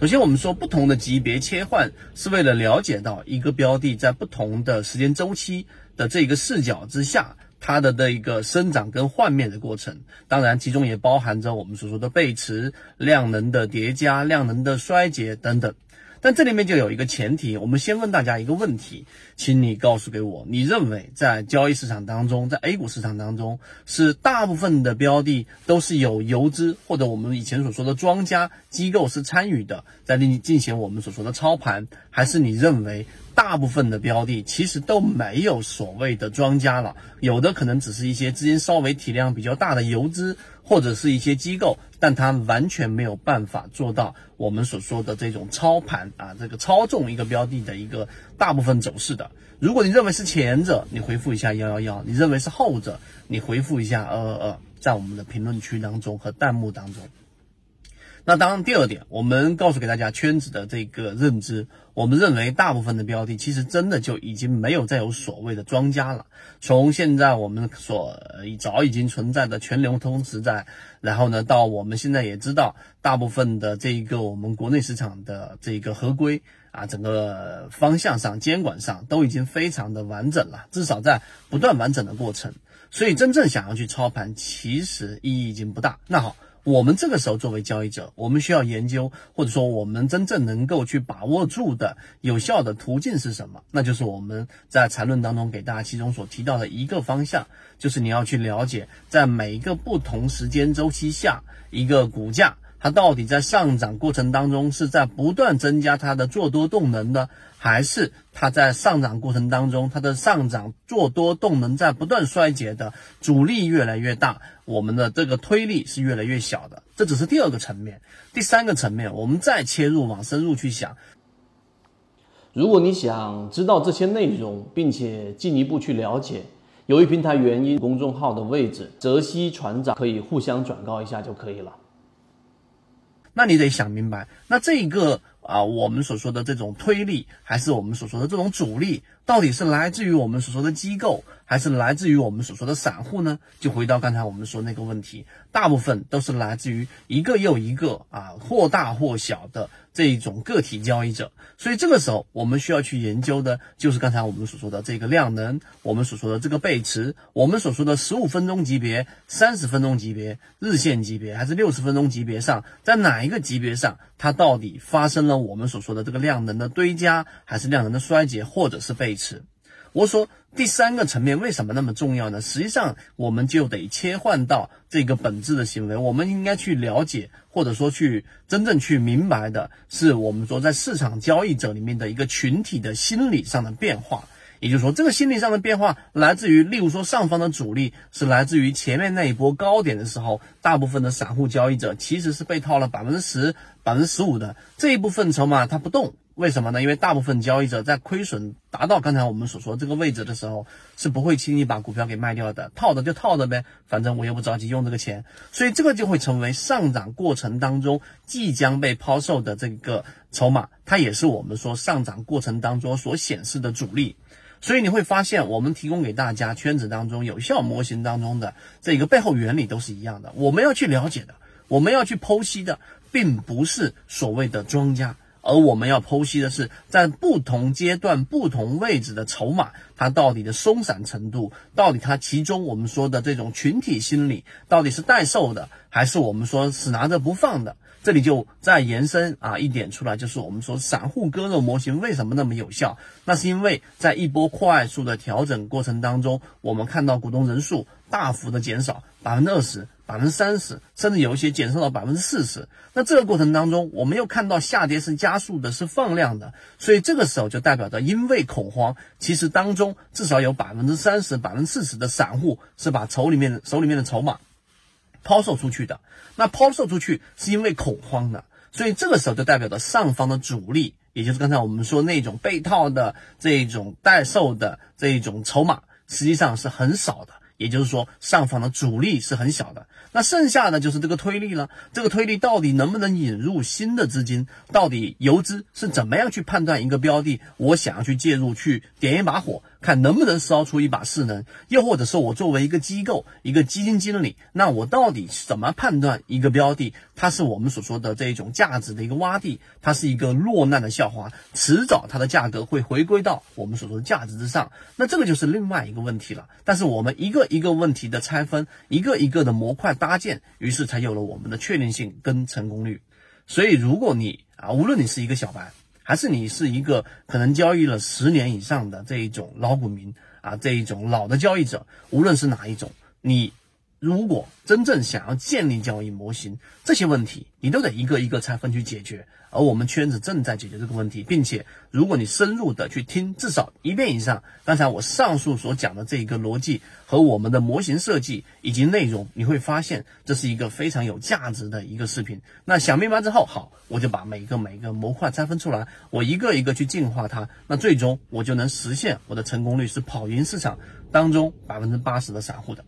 首先，我们说不同的级别切换是为了了解到一个标的在不同的时间周期的这个视角之下，它的的一个生长跟换面的过程。当然，其中也包含着我们所说的背驰、量能的叠加、量能的衰竭等等。但这里面就有一个前提，我们先问大家一个问题，请你告诉给我，你认为在交易市场当中，在 A 股市场当中，是大部分的标的都是有游资或者我们以前所说的庄家机构是参与的，在进进行我们所说的操盘，还是你认为大部分的标的其实都没有所谓的庄家了，有的可能只是一些资金稍微体量比较大的游资。或者是一些机构，但它完全没有办法做到我们所说的这种操盘啊，这个操纵一个标的的一个大部分走势的。如果你认为是前者，你回复一下幺幺幺；你认为是后者，你回复一下二二二，在我们的评论区当中和弹幕当中。那当然，第二点，我们告诉给大家圈子的这个认知，我们认为大部分的标的其实真的就已经没有再有所谓的庄家了。从现在我们所早已经存在的全流通时代，然后呢，到我们现在也知道，大部分的这一个我们国内市场的这个合规啊，整个方向上监管上都已经非常的完整了，至少在不断完整的过程。所以真正想要去操盘，其实意义已经不大。那好。我们这个时候作为交易者，我们需要研究，或者说我们真正能够去把握住的有效的途径是什么？那就是我们在缠论当中给大家其中所提到的一个方向，就是你要去了解，在每一个不同时间周期下，一个股价。它到底在上涨过程当中是在不断增加它的做多动能呢，还是它在上涨过程当中它的上涨做多动能在不断衰竭的阻力越来越大，我们的这个推力是越来越小的？这只是第二个层面，第三个层面，我们再切入往深入去想。如果你想知道这些内容，并且进一步去了解，由于平台原因，公众号的位置泽西船长可以互相转告一下就可以了。那你得想明白，那这一个啊，我们所说的这种推力，还是我们所说的这种阻力，到底是来自于我们所说的机构，还是来自于我们所说的散户呢？就回到刚才我们说那个问题，大部分都是来自于一个又一个啊，或大或小的。这种个体交易者，所以这个时候我们需要去研究的，就是刚才我们所说的这个量能，我们所说的这个背驰，我们所说的十五分钟级别、三十分钟级别、日线级别还是六十分钟级别上，在哪一个级别上，它到底发生了我们所说的这个量能的堆加，还是量能的衰竭，或者是背驰？我说第三个层面为什么那么重要呢？实际上，我们就得切换到这个本质的行为，我们应该去了解，或者说去真正去明白的是，我们说在市场交易者里面的一个群体的心理上的变化。也就是说，这个心理上的变化来自于，例如说上方的阻力是来自于前面那一波高点的时候，大部分的散户交易者其实是被套了百分之十、百分之十五的这一部分筹码，它不动。为什么呢？因为大部分交易者在亏损达到刚才我们所说这个位置的时候，是不会轻易把股票给卖掉的，套的就套的呗，反正我又不着急用这个钱，所以这个就会成为上涨过程当中即将被抛售的这个筹码，它也是我们说上涨过程当中所显示的主力。所以你会发现，我们提供给大家圈子当中有效模型当中的这个背后原理都是一样的。我们要去了解的，我们要去剖析的，并不是所谓的庄家。而我们要剖析的是，在不同阶段、不同位置的筹码，它到底的松散程度，到底它其中我们说的这种群体心理，到底是待售的，还是我们说死拿着不放的？这里就再延伸啊一点出来，就是我们说散户割肉模型为什么那么有效？那是因为在一波快速的调整过程当中，我们看到股东人数大幅的减少，百分之二十。百分之三十，甚至有一些减少到百分之四十。那这个过程当中，我们又看到下跌是加速的，是放量的。所以这个时候就代表着，因为恐慌，其实当中至少有百分之三十、百分之四十的散户是把手里面手里面的筹码抛售出去的。那抛售出去是因为恐慌的，所以这个时候就代表着上方的主力，也就是刚才我们说那种被套的这种待售的这种筹码，实际上是很少的。也就是说，上方的主力是很小的，那剩下的就是这个推力了。这个推力到底能不能引入新的资金？到底游资是怎么样去判断一个标的？我想要去介入，去点一把火，看能不能烧出一把势能，又或者说我作为一个机构、一个基金经理，那我到底怎么判断一个标的，它是我们所说的这一种价值的一个洼地，它是一个落难的校花，迟早它的价格会回归到我们所说的价值之上，那这个就是另外一个问题了。但是我们一个一个问题的拆分，一个一个的模块搭建，于是才有了我们的确定性跟成功率。所以，如果你啊，无论你是一个小白，还是你是一个可能交易了十年以上的这一种老股民啊，这一种老的交易者，无论是哪一种，你如果真正想要建立交易模型，这些问题你都得一个一个拆分去解决。而我们圈子正在解决这个问题，并且如果你深入的去听至少一遍以上，刚才我上述所讲的这一个逻辑和我们的模型设计以及内容，你会发现这是一个非常有价值的一个视频。那想明白之后，好，我就把每个每个模块拆分出来，我一个一个去进化它，那最终我就能实现我的成功率是跑赢市场当中百分之八十的散户的。